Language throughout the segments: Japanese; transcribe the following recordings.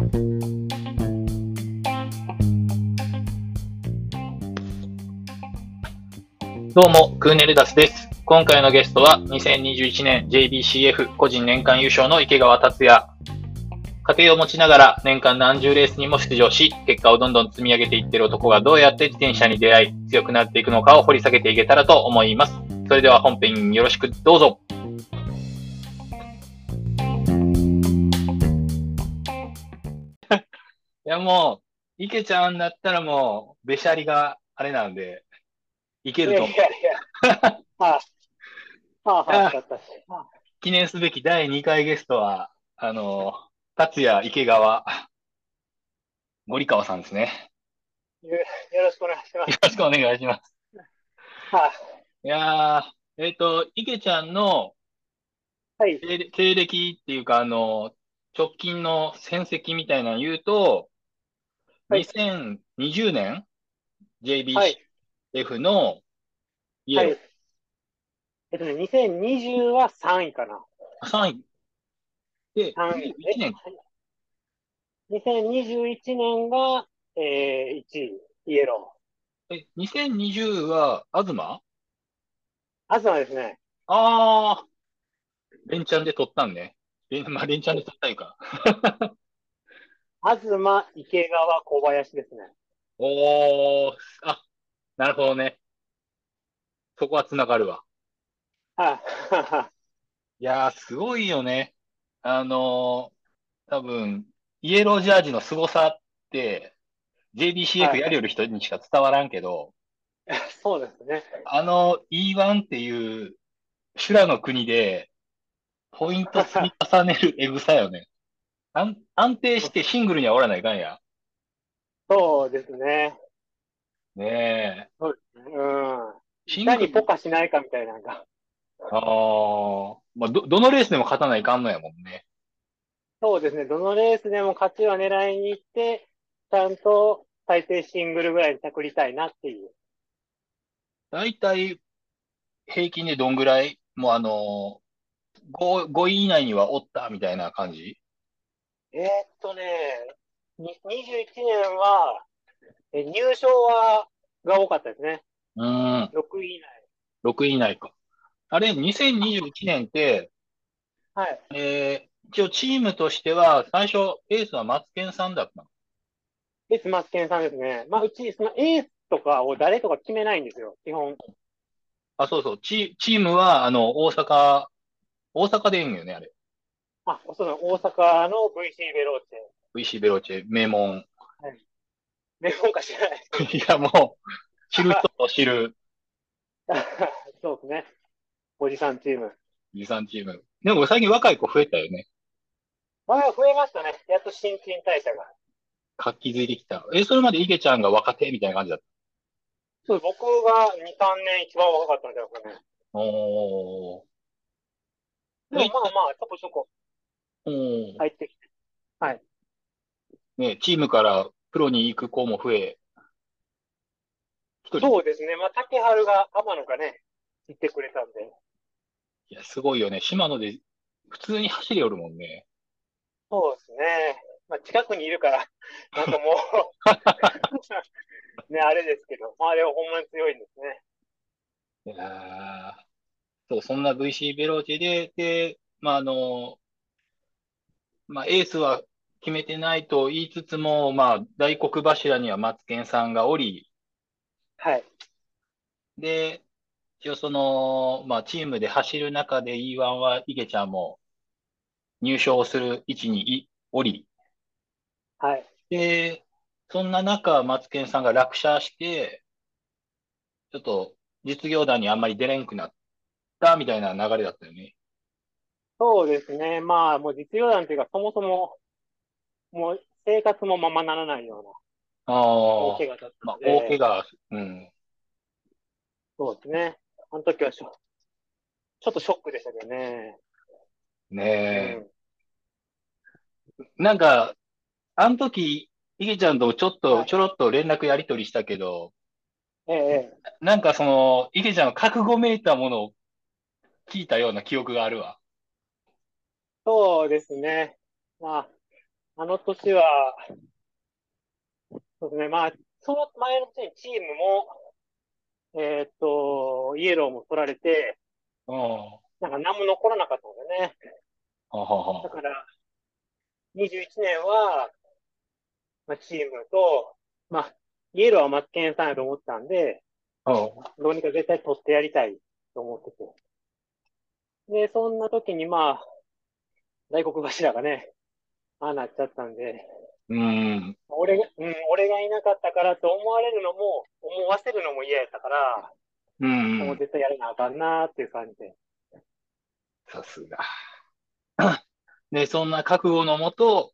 どうも、クーネルダスです。今回のゲストは、2021年 JBCF 個人年間優勝の池川達也。家庭を持ちながら年間何十レースにも出場し、結果をどんどん積み上げていってる男がどうやって自転車に出会い、強くなっていくのかを掘り下げていけたらと思います。それでは本編よろしくどうぞ。やもう、池ちゃんだったらもう、べしゃりがあれなんで、いけると思ういや。いやいや。はあ、はあ、はあ。はあ記念すべき第2回ゲストは、あの、達也、池川、森川さんですね。よよろしくお願いします。よろしくお願いします。はいやー、えっと、池ちゃんのい。はい。経歴っていうか、あの、直近の戦績みたいなの言うと、はい2020年は JBCF い。のイエローはい。えっとね、2020は3位かな。3位。で、3 1位。年、え2021年が、えー、1位、イエロえ、2020は東ー。東ですね。ああ、連チャンで取ったんね。連まあ、連チャンで取ったいうか。東、池川、小林ですね。おー、あ、なるほどね。そこは繋がるわ。はいやー、すごいよね。あのー、多分、イエロージャージの凄さって、JBCF はいやりよる人にしか伝わらんけど、い。そうですね。あの E1 っていう修羅の国で、ポイント積み重ねるエグさよね。安安定してシングルにはおらないかんや。そうですね。ねえ。そうですね。うん。シングルポカしないかみたいなのが。ああ、まあ、ど、どのレースでも勝たないかんのやもんね。そうですね。どのレースでも勝ちは狙いに行って、ちゃんと最低シングルぐらいに着りたいなっていう。だいたい平均でどんぐらい、もうあのー、5、5位以内にはおったみたいな感じ？えーっとね、に21年は、え入賞は、が多かったですね。うーん、6位以内。6位以内か。あれ、2021年って、はい。えー、一応チームとしては、最初、エースはマツケンさんだったの？エースマスケンさんですね。まあ、うち、そのエースとかを誰とか決めないんですよ。基本。あ、そうそう、チ、チームは、あの、大阪、大阪でいいんよね、あれ。あ、その大阪の VC ベローチェ。VC ベロチェ、名門。メモンか知らない。いや、もう、知る人ぞ知る、そうですね。おじさんチーム。持参チーム。でも最近若い子増えたよね。まあ、増えましたね。やっと新陳代謝が。活気づいてきた。え、それまで池ちゃんが若手みたいな感じだった？そう、僕が2、3年一番若かったんじゃないですかね。おー。でもまあまあ、ちょこちょこおー。入ってきて。はい。ね、チームからプロに行く子も増え、一人、そうですね。まあ、竹春が天野がね、行ってくれたんで。いや、すごいよね。島野で普通に走りよるもんね。そうですね。まあ、近くにいるから、なんかもう、ね、あれですけど、まあ、でもほんまに強いんですね。いやーそう、そんな VC ベローチェで、で、まあ、あの、まあ、エースは決めてないと言いつつも、まあ、大黒柱にはマツケンさんがおり、はい。で、一応その、まあ、チームで走る中で E1 は池ちゃんも入賞する位置にいおり、はい。で、そんな中、マツケンさんが落車して、ちょっと実業団にあんまり出れんくなったみたいな流れだったよね。そうですね。まあ、もう実業団というか、そもそも、もう生活もままならないようなああ、大怪我だったまあ、ので、大怪我、うん。そうですね。あの時はしょ、ちょっとショックでしたけどね。ねえ。なんか、あの時、池ちゃんとちょっと、はいちょろっと連絡やり取りしたけど、うん。ええ、ええ。なんかその、池ちゃんの覚悟めいたものを聞いたような記憶があるわ。そうですね。まあ、あの年は、そうですね、まあ、その前の年にチームも、えーっと、イエローも取られて、うん。はなんか何も残らなかったんだよね。あはあはあ。だから、21年は、まあ、チームと、まあ、イエローはマツケンさんやと思ったんで、うん。どうにか絶対取ってやりたいと思ってて。で、そんな時にまあ、大黒柱がね、ああなっちゃったんで、うん。俺が、うん、俺がいなかったからと思われるのも、思わせるのも嫌やったから、うん。もう絶対やらなあかんなーっていう感じで。さすが。で、そんな覚悟のもと、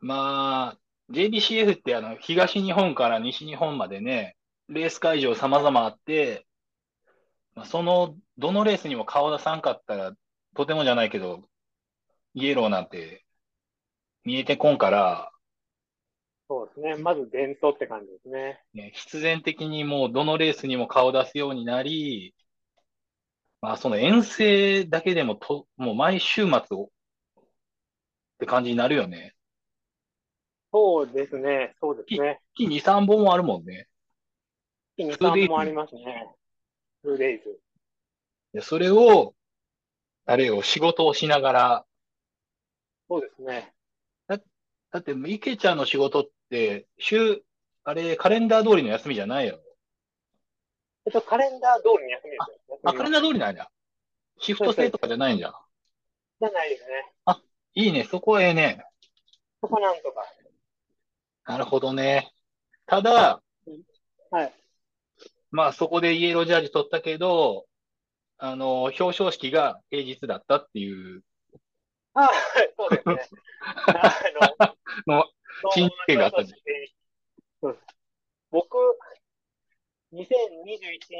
まあ、JBCF ってあの、東日本から西日本までね、レース会場様々あって、まあその、どのレースにも顔出さんかったら、とてもじゃないけど、イエローなんて見えてこんから、そうですね。まず伝統って感じですね。ね、必然的にもうどのレースにも顔出すようになり、まあその遠征だけでもと、もう毎週末をって感じになるよね。そうですね。そうですね。月2、3本もあるもんね。月2、2 3もありますね。2days。でそれを、あれを仕事をしながら、そうですね。だって池ちゃんの仕事って、週、あれ、カレンダー通りの休みじゃないよ。えっと、カレンダー通りに休みですよ。あ、カレンダー通りなんだ。シフト制とかじゃないんじゃん。じゃないですね。いいね、そこはええね。そこなんとか。なるほどね。ただ、はい。まあそこでイエロージャージ取ったけど、あの、表彰式が平日だったっていうあはい、そうですね。あの、の、珍事件があったんです。僕、2021、22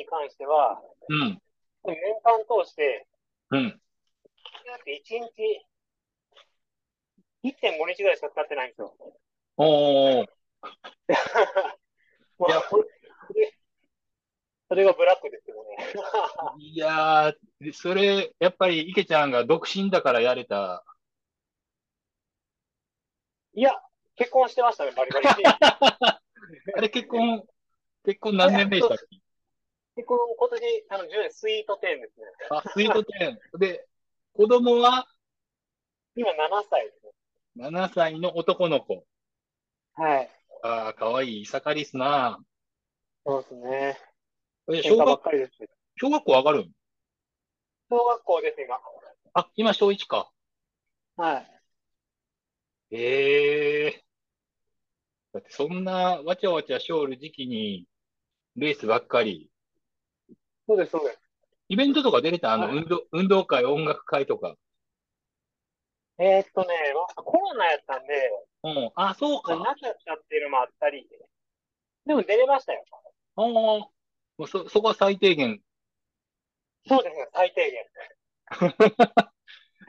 に関しては、うん、年間通して、うん。1日、1.5日ぐらいしか使ってないんですよ。おー、もういやこれそれそれがブラックですよね。いやー、それ、やっぱり池ちゃんが独身だからやれた。いや、結婚してましたね、バリバリ。あれ結婚、結婚何年目でしたっけ？結婚、今年、あの、10年スイート10ですね。あ、スイートテン。で、子供は？今7歳ですね。7歳の男の子。はい。ああ、かわいい。盛りっすな。そうですね。え、小学、かりですけど。小学校上がるん小学校です、今。あ、今小1か。はい。ええだってそんなわちゃわちゃしょる時期に、レースばっかり。そうです、そうです。イベントとか出れた？あの、はい運動、運動会、音楽会とか。えーっとね、まコロナやったんで、うん。あ、そうなか。かったっていうのもあったり、でも出れましたよ。ああ、もうそ、そこは最低限。そうですね、最低限。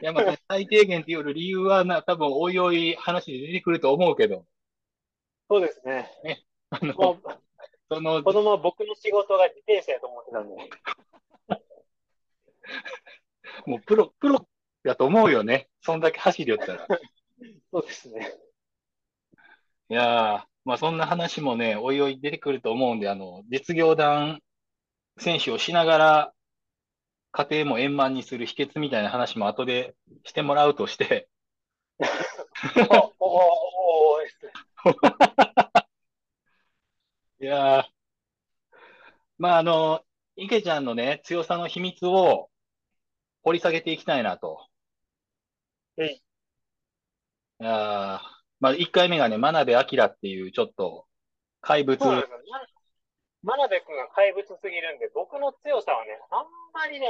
いや、まあ、最低限っていう理由はな、多分、おいおい話で出てくると思うけど、そうですね。あの、もう、その、子供は僕の仕事が自転車やと思ってたんで。もうプロ、プロだと思うよね。そんだけ走りよったら。そうですね。いやー、まあそんな話もね、おいおい出てくると思うんで、あの、実業団選手をしながら、家庭も円満にする秘訣みたいな話も後でしてもらうとして、お、お、お、おです。いやー、まああの、池ちゃんのね、強さの秘密を掘り下げていきたいなと。うんいやー、まあ1回目がね、真鍋明っていうちょっと怪物。そうなんですよ。ま真鍋君が怪物すぎるんで、僕の強さはね、あんまりね、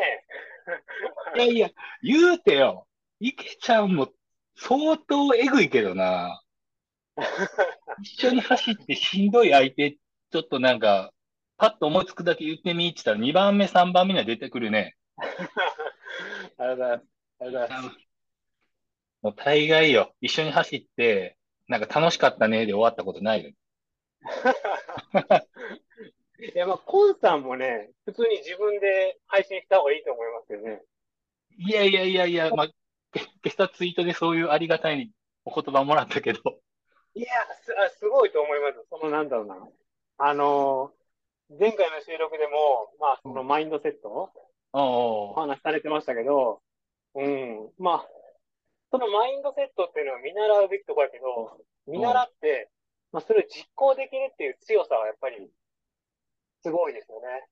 いやいや、言うてよ。池ちゃんも相当えぐいけどな。一緒に走ってしんどい相手、ちょっとなんか、パッと思いつくだけ言ってみって言ったら2番目、3番目には出てくるね。ありがとうございます。ありがとうございます。もう大概よ。一緒に走って、なんか楽しかったねで終わったことないよ。いや、まあ、コンさんもね、普通に自分で配信した方がいいと思いますよね。いやいやいやいや、まあ、け今朝ツイートでそういうありがたいお言葉もらったけど。いや、す、あすごいと思います。その、なんだろうな。あのー前回の収録でも、まあ、そのマインドセットおおお話しされてましたけど、うん。まあ、そのマインドセットっていうのは見習うべきところやけど、見習って、まあ、それを実行できるっていう強さはやっぱり、すごいですよね。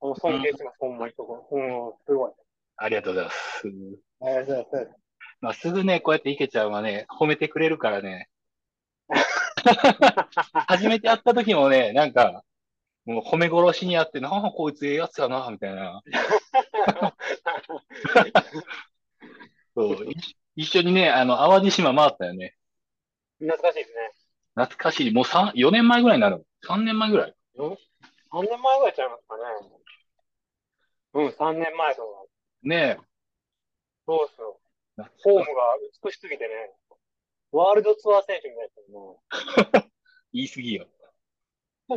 もう尊敬します、ほんまにそこ。うん、すごい。ありがとうございます。ありがとうございます。まあ、すぐね、こうやって池ちゃんはね、褒めてくれるからね。初めて会った時もね、なんか、もう褒め殺しにあって、なんかこいつええやつやな、みたいな。そう、い一緒にね、あの、淡路島回ったよね。懐かしいですね。懐かしい。もう3、4年前ぐらいになる。3年前ぐらい。3年前ぐらいちゃいますかね。うん、3年前とか。ねそうそう。え。フォームが美しすぎてね。ワールドツアー選手みたいですよね。言い過ぎよ。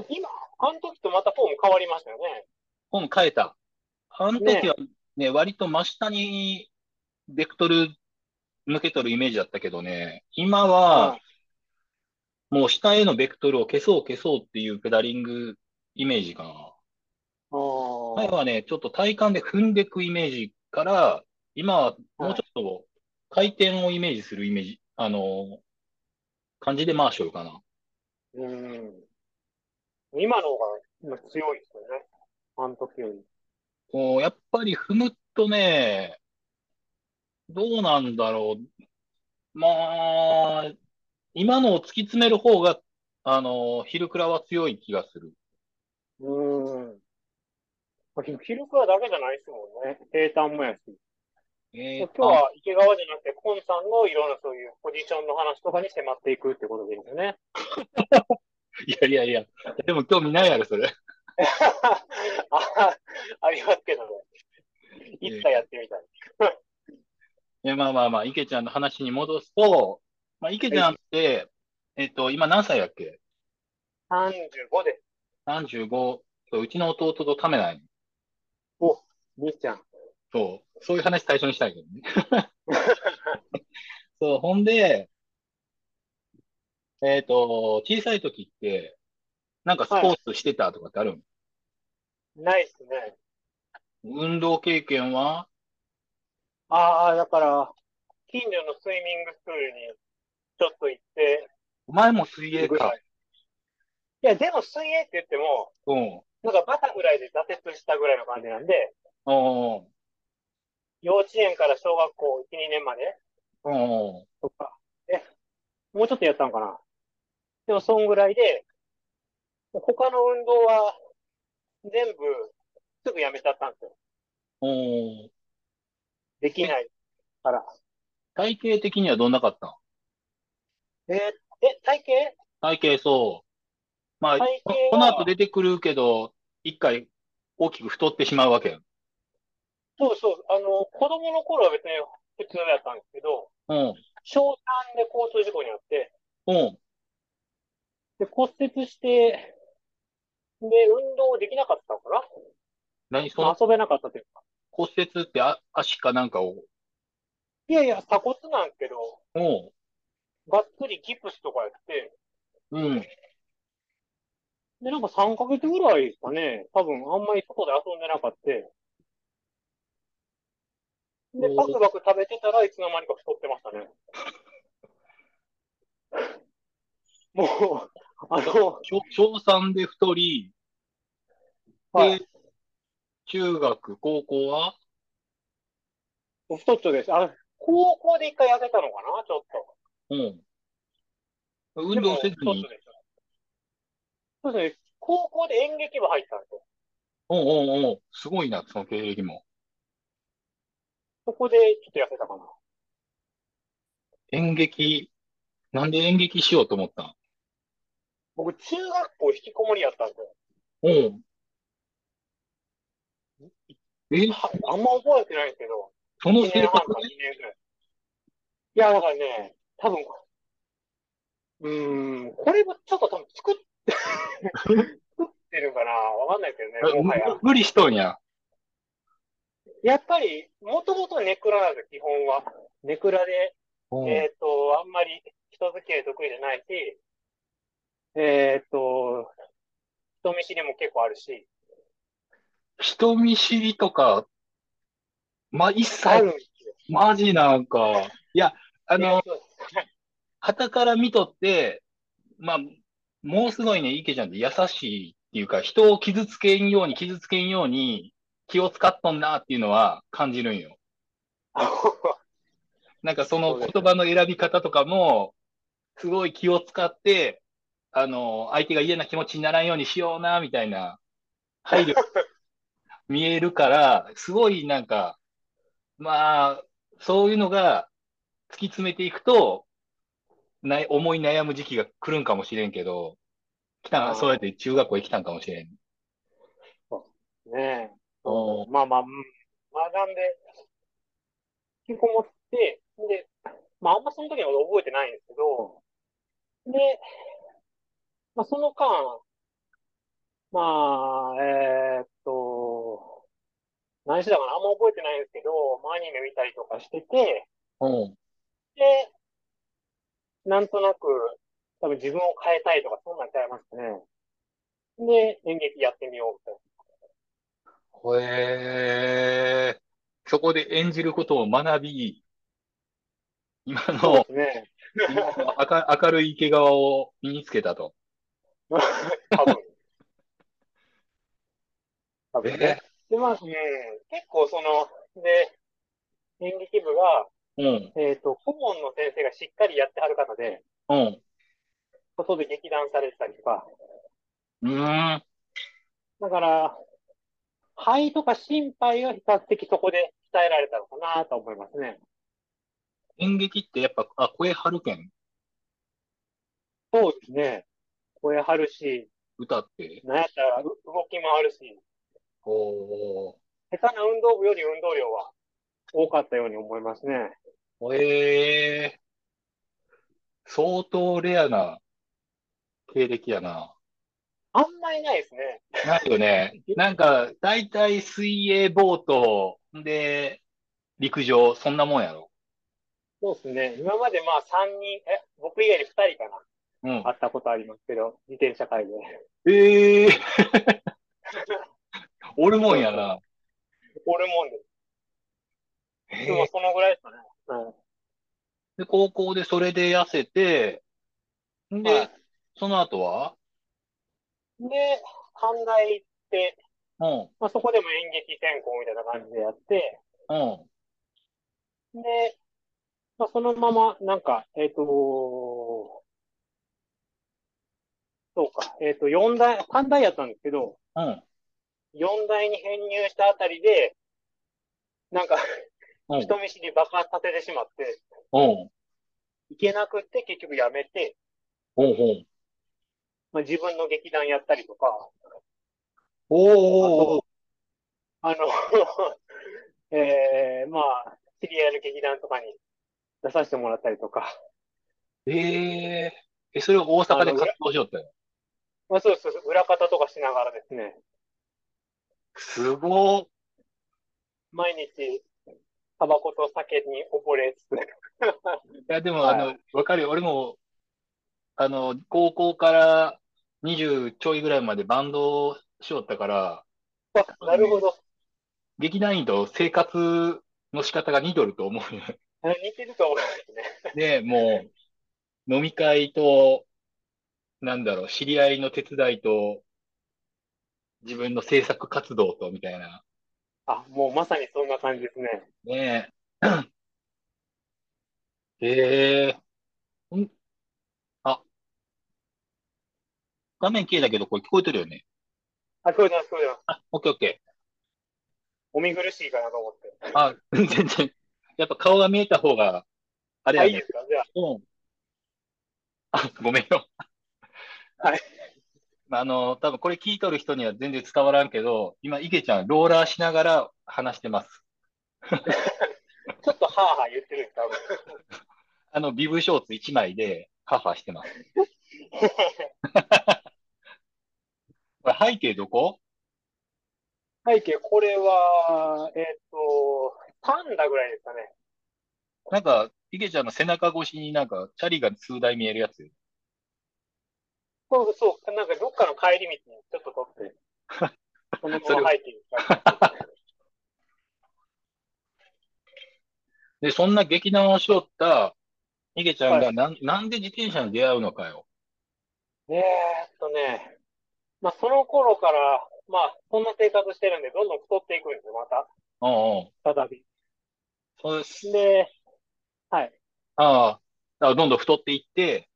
今、あの時とまたフォーム変わりましたよね。フォーム変えた。あの時はね、割と真下にベクトル向けとるイメージだったけどね、今は、もう下へのベクトルを消そう消そうっていうペダリングイメージかな。前はね、ちょっと体幹で踏んでいくイメージから、今はもうちょっと回転をイメージするイメージ、あの、感じで回しよるかな。うん。今の方が今強いですよね。あの時より。こう、やっぱり踏むとね、どうなんだろう。まあ、今のを突き詰める方が、あの、ヒルクラは強い気がする。うん。まあヒヒルクラだけじゃないですもんね。平坦もやし。えー今日は池川じゃなくて、コンさんのいろんなそういうポジションの話とかに迫っていくってことでいいんですよね。いやいやいや、でも興味ないやろ、それ。あ ありますけどね。いつかやってみたい。いや、まあまあまあ、池ちゃんの話に戻すと、まあ、池ちゃんって、えっと、今何歳やっけ？35で ?35。そううちの弟とためない。す。みっちゃん。そう。そういう話最初にしたいけどね。そう、ほんで、えっと、小さい時って、なんかスポーツしてたとかってあるの？ないっすね。運動経験は？ああ、だから、近所のスイミングスクールにちょっと行って、お前も水泳か。いや、でも水泳って言っても、うん。なんかバタフライで挫折したぐらいの感じなんで、おー幼稚園から小学校1、2年までおーとか、え、もうちょっとやったのかな。でも、そんぐらいで、他の運動は全部すぐやめちゃったんですよ。おーできないから。体型的にはどんなかったのえーえ、体型？体型そう。まあ、ここの後出てくるけど、一回大きく太ってしまうわけよ。そうそう、あの、子供の頃は別に普通やったんですけど、うん。小3で交通事故にあって、うん。で、骨折して、で、運動できなかったのかな？何その？まあ遊べなかったというか。骨折ってあ足かなんかを？いやいや、鎖骨なんけど、うん。がっつりギプスとかやって、うん。で、なんか3ヶ月ぐらいですかね。多分、あんまり外で遊んでなかった。で、バクバク食べてたらいつの間にか太ってましたね。もう、あの、小小3で太り、はいで、中学、高校は？太っちょです。あ、高校で一回痩せたのかなちょっと。うん。運動せずに？太っちょ。です。そうですね。高校で演劇部入ったんですよ。うんうんうん。すごいな、その経歴も。そこでちょっと痩せたかな。演劇、なんで演劇しようと思ったん？僕、中学校引きこもりやったんですよ。うん。え、はあんま覚えてないんですけど、1その生年半か活で2年ぐらい。いや、だからね、多分、うーん、これもちょっと多分作っ、作ってるかなわかんないけどね、もはや。無理しとんや。やっぱり、もともとネクラなんですよ、基本は。ネクラで、うんえっと、と、あんまり人付き合い得意じゃないし、えっと、人見知りも結構あるし、人見知りとか、まあ、一切。マジなんか、いや、あの、そう傍から見とって、まあ、もうすごいね、池ちゃんって優しいっていうか、人を傷つけんように、傷つけんように気を使っとんなっていうのは感じるんよ。なんかその言葉の選び方とかも、すごい気を使って、あの、相手が嫌な気持ちにならんようにしような、みたいな配慮 見えるから、すごいなんか、まあ、そういうのが突き詰めていくと、な思い悩む時期が来るんかもしれんけど、来たあーそうやって中学校へ来たんかもしれん。ねえ。まあまあ、うん。まあなんで、引きこもって、で、まああんまその時のこと覚えてないんですけど、で、まあその間、まあ、えーっと、何してたかなあんま覚えてないんですけど、まあアニメ見たりとかしてて、うん。で、なんとなく、多分自分を変えたいとか、そんなんちゃいますね。で、演劇やってみようみたいな。へえ、そこで演じることを学び、今のね。今明るい池川を身につけたと。多分。多分ね。で、まあ、うん、結構その、で、演劇部が、うん、えっと、顧問の先生がしっかりやってはる方で、うん、外で劇団されてたりとか、うーん、だから、肺とか心肺は比較的そこで鍛えられたのかなと思いますね。演劇ってやっぱ、あ、声張るけん、そうですね。声張るし、歌って？なんやったらう動き回るし、お下手な運動部より運動量は多かったように思いますね。ー、ええ、相当レアな経歴やな。あんまりないですね。ないよね。なんか、だいたい水泳、ボート、で、陸上、そんなもんやろ。そうですね。今までまあ3人、え、僕以外に2人かな。うん会。ったことありますけど、自転車会で。ええ おるもんやな。おるもんです。えでもそのぐらいですかね。うん。で、高校でそれで痩せて、んで、はい。その後は？で、短大行って、うん、まあそこでも演劇専攻みたいな感じでやって、うん、で、まあそのまま、なんか、えっと、そうか、えっと、四大、短大やったんですけど、うん、四大に編入したあたりで、なんか、うん、人見知り爆発させてしまって、うん、いけなくって結局やめて、うん、うん。まあ、自分の劇団やったりとか、おー、あの、えー、まあ、知り合いの劇団とかに出させてもらったりとか、えええ、それを大阪で活動しよったよ。まあそうそうそう、裏方とかしながらですね、すごー。毎日、タバコと酒に溺れつつ、いや、でも、はいあの、わかるよ。俺も、あの、高校から20ちょいぐらいまでバンドをしよったから、あなるほど。劇団員と生活の仕方が似とると思うよ。あ似てると思いますね。で、もう、飲み会と、なんだろう、知り合いの手伝いと、自分の制作活動と、みたいな。あ、もうまさにそんな感じですね。ねえ。へえ。んあ、画面消えたけど、これ聞こえてるよね。あ、聞こえてます、聞こえてます。あ、オッケーオッケお見苦しいかなと思って。ー。あ、全然。やっぱ顔が見えた方が、あれあ、やね。いいですか？じゃあ、うん。あ、ごめんよ。はい。あの、多分これ聞いとる人には全然伝わらんけど、今、池ちゃん、ローラーしながら話してます。ちょっとハーハー言ってるんです、多分。あの、ビブショーツ1枚で、ハファしてます。これ背景どこ？背景、これは、えっと、パンダぐらいですかね。なんか、ヒゲちゃんの背中越しになんか、チャリが数台見えるやつよ。そう、そう、なんかどっかの帰り道にちょっと撮って、そのまま背景にで、そんな劇団をしよった、ヒゲちゃんがなん、なんで自転車に出会うのかよ。えーっとね、まあその頃から、まあそんな生活してるんで、どんどん太っていくんですよ、また。うんうん。再び。そうです。で、はい。ああ、どんどん太っていって、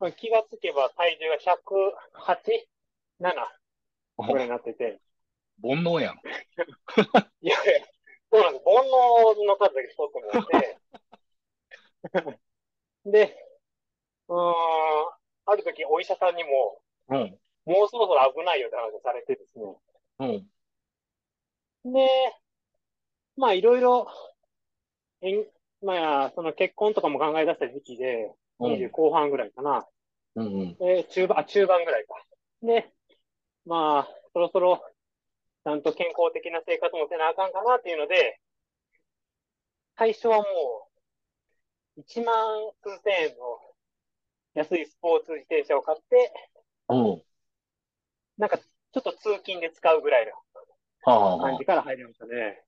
まあ、気がつけば体重が108、7ぐらいになってて。煩悩やん。いやいや、そうなんです。煩悩の数だけ太ってもらって。で、うーん、ある時お医者さんにも、うん。もうそろそろ危ないよって話をされてですね。うん。で、まあいろいろ、まあその結婚とかも考え出した時期で、うん。20後半ぐらいかな。うん。うん。で、中盤、あ、中盤ぐらいか。で、まあ、そろそろ、ちゃんと健康的な生活もせなあかんかなっていうので、最初はもう、1万数千円の安いスポーツ自転車を買って、うん。なんかちょっと通勤で使うぐらいの感じから入りましたね。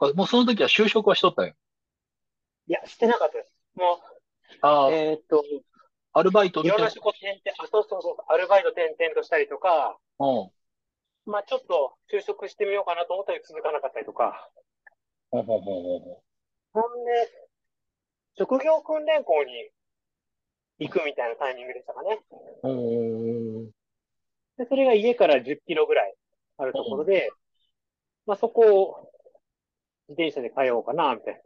あ。もうその時は就職はしとったんや？いや、してなかったです。もああう、、えーっと、アルバイトみたいないろんな。仕事転々、あ、そうそうそう、アルバイト転々としたりとか、うん。まあちょっと就職してみようかなと思ったり続かなかったりとか、ほんほんほんほんほほんで、職業訓練校に行くみたいなタイミングでしたかね。ん。うん。で、それが家から10キロぐらいあるところで、まあそこを自転車で通おうかな、みたいな。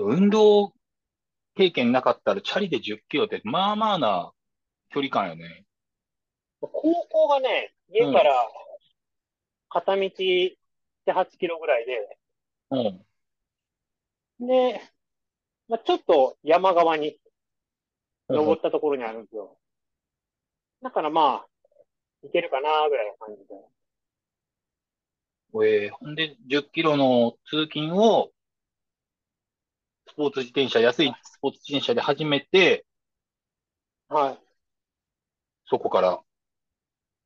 運動経験なかったらチャリで10キロってまあまあな距離感よね。高校がね、家から片道7、8キロぐらいで、うん。で、まあちょっと山側に登ったところにあるんですよ。だからまあ、行けるかな、ぐらいの感じで。えーほんで、10キロの通勤を、スポーツ自転車、安いスポーツ自転車で始めて、はい。そこから、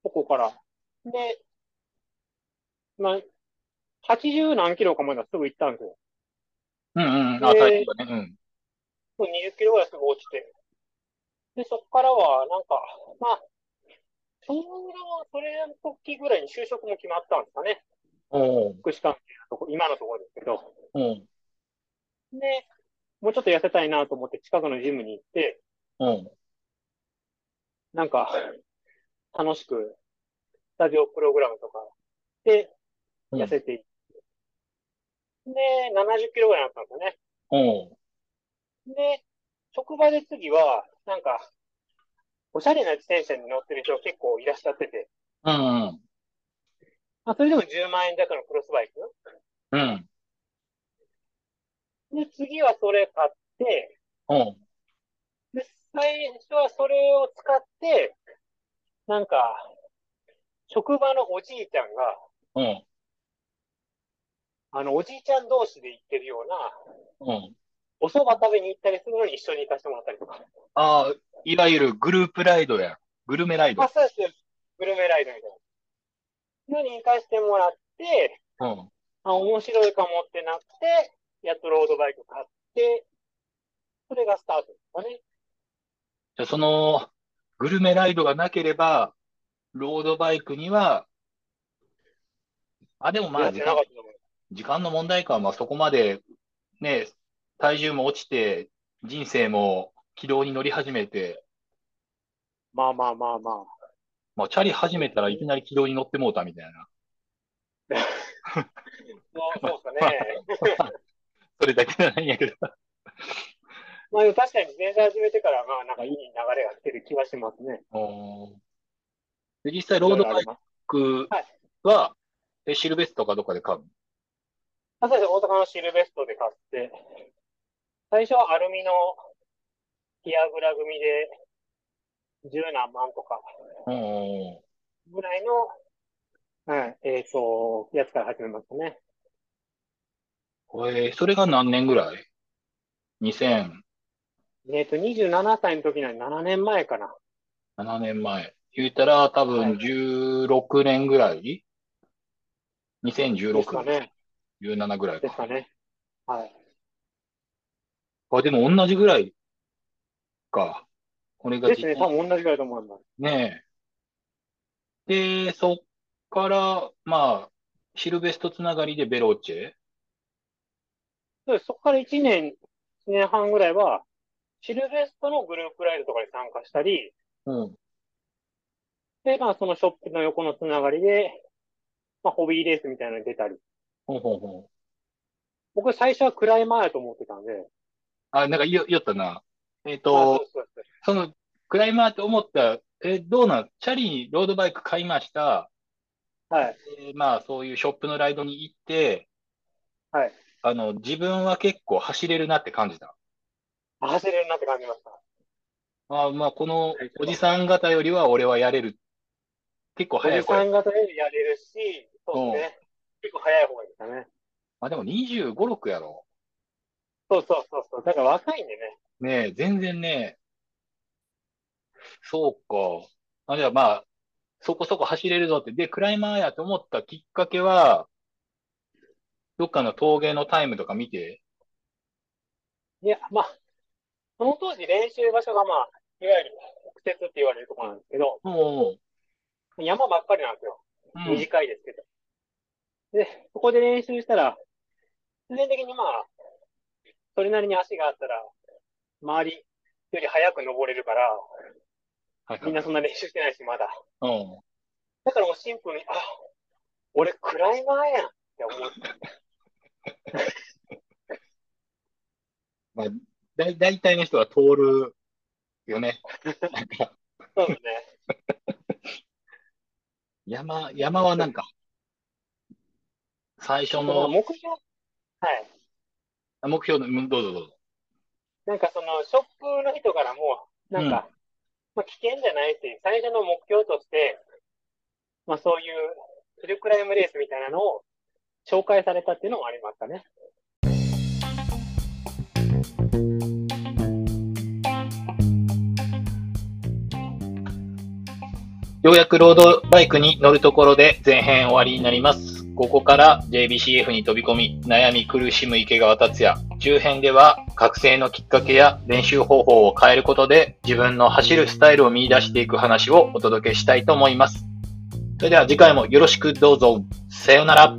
ここから。で、まあ、80何キロかまではすぐ行ったんですよ。うんうん、あ、で体重がね、うん。そう20キロぐらいすぐ落ちて。で、そこからは、なんか、まあ、ちょうどそれの時ぐらいに就職も決まったんですかね。お福祉関係のとこ、今のところですけど。うん、で、もうちょっと痩せたいなと思って近くのジムに行って、うん、なんか、楽しく、スタジオプログラムとかで、うん痩せていって。で、70キロぐらいになったんですよね。うん。で、職場で次は、なんか、おしゃれな自転車に乗ってる人結構いらっしゃってて、うん、まあ、それでも10万円弱のクロスバイク。うん、で、次はそれ買って、うん、で、最初はそれを使って、なんか、職場のおじいちゃんが、うん、あの、おじいちゃん同士で行ってるような、うん。お蕎麦食べに行ったりするのに一緒に行かせてもらったりとか。ああ、いわゆるグループライドや。グルメライドあ、。そうです。グルメライドみたいな。のに行かせてもらって、うん。あ、面白いかもってなって、やっとロードバイク買って、それがスタートですかね。じゃあその、グルメライドがなければ、ロードバイクには、あ、でもまあ時間。時間の問題か、まあそこまで、ね、体重も落ちて、人生も軌道に乗り始めて、まあまあまあまあ。まあチャリ始めたらいきなり軌道に乗ってもうたみたいな。そう、そうですかね。それだけじゃないんやけど。まあ確かに自転車始めてから、まあなんかいい流れが来てる気はしますね。うんで、実際ロードバイクはいは、え、シルベストかどっかで買うの？あ、そうです。大阪のシルベストで買って、最初はアルミのティアグラ組で十何万とかうん。ぐらいの、はい、えっと、やつから始めましたね。えー、それが何年ぐらい ?2000。えっと、27歳の時なの7年前かな。7年前。言ったら多分16年ぐらい、ですか ?2016 年、ね。17ぐらいか。ですかね。はい。あ、でも同じぐらいか。これがですね。多分同じぐらいだと思います。ねえ。で、そっから、まあ、シルベストつながりでベローチェ。そうですそこから1年、1年半ぐらいは、シルベストのグループライドとかに参加したり、うん。で、まあ、そのショップの横のつながりで、まあ、ホビーレースみたいなのに出たり。ほうほうほう。僕最初はクライマーやと思ってたんで、あ、なんか言お言ったな。えっあそうと、その、クライマーって思った、え、どうなん？チャリにロードバイク買いました。はい。えーまあ、そういうショップのライドに行って、はい。あの、自分は結構走れるなって感じた。走れるなって感じました。あまあ、このおじさん方よりは俺はやれる。結構おじ早い方や。さん方でやれるし、そうですね。結構早い方がいいですかね。あ、でも25、6やろ。そうそうそうそう。だから若いんでね。ねえ、全然ね、そうか。あ、じゃあまあ、そこそこ走れるぞって。で、クライマーやと思ったきっかけは、どっかの峠のタイムとか見て、いや、まあ、その当時練習場所がまあ、いわゆる北鉄って言われるところなんですけど、おう山ばっかりなんですよ。うん、短いですけど。で、そこで練習したら、必然的にまあ、それなりに足があったら、周りより早く登れるから、はいはい。みんなそんな練習してないし、まだ。うん。だからもうシンプルに、あ、俺クライマーやんって思って。まあ、だい、大体の人は通るよね。そうね。山、山はなんか、最初そのの目標、はい。目標の、うんどうぞどうぞ。なんかその、ショップの人からも、なんか、まあ危険じゃないっていう、最初の目標として、まあそういう、ヒルクライムレースみたいなのを紹介されたっていうのもありましたね。ようやくロードバイクに乗るところで前編終わりになります。ここから JBCF に飛び込み、悩み苦しむ池川達也。中編では、覚醒のきっかけや練習方法を変えることで、自分の走るスタイルを見出していく話をお届けしたいと思います。それでは次回もよろしくどうぞ。さようなら。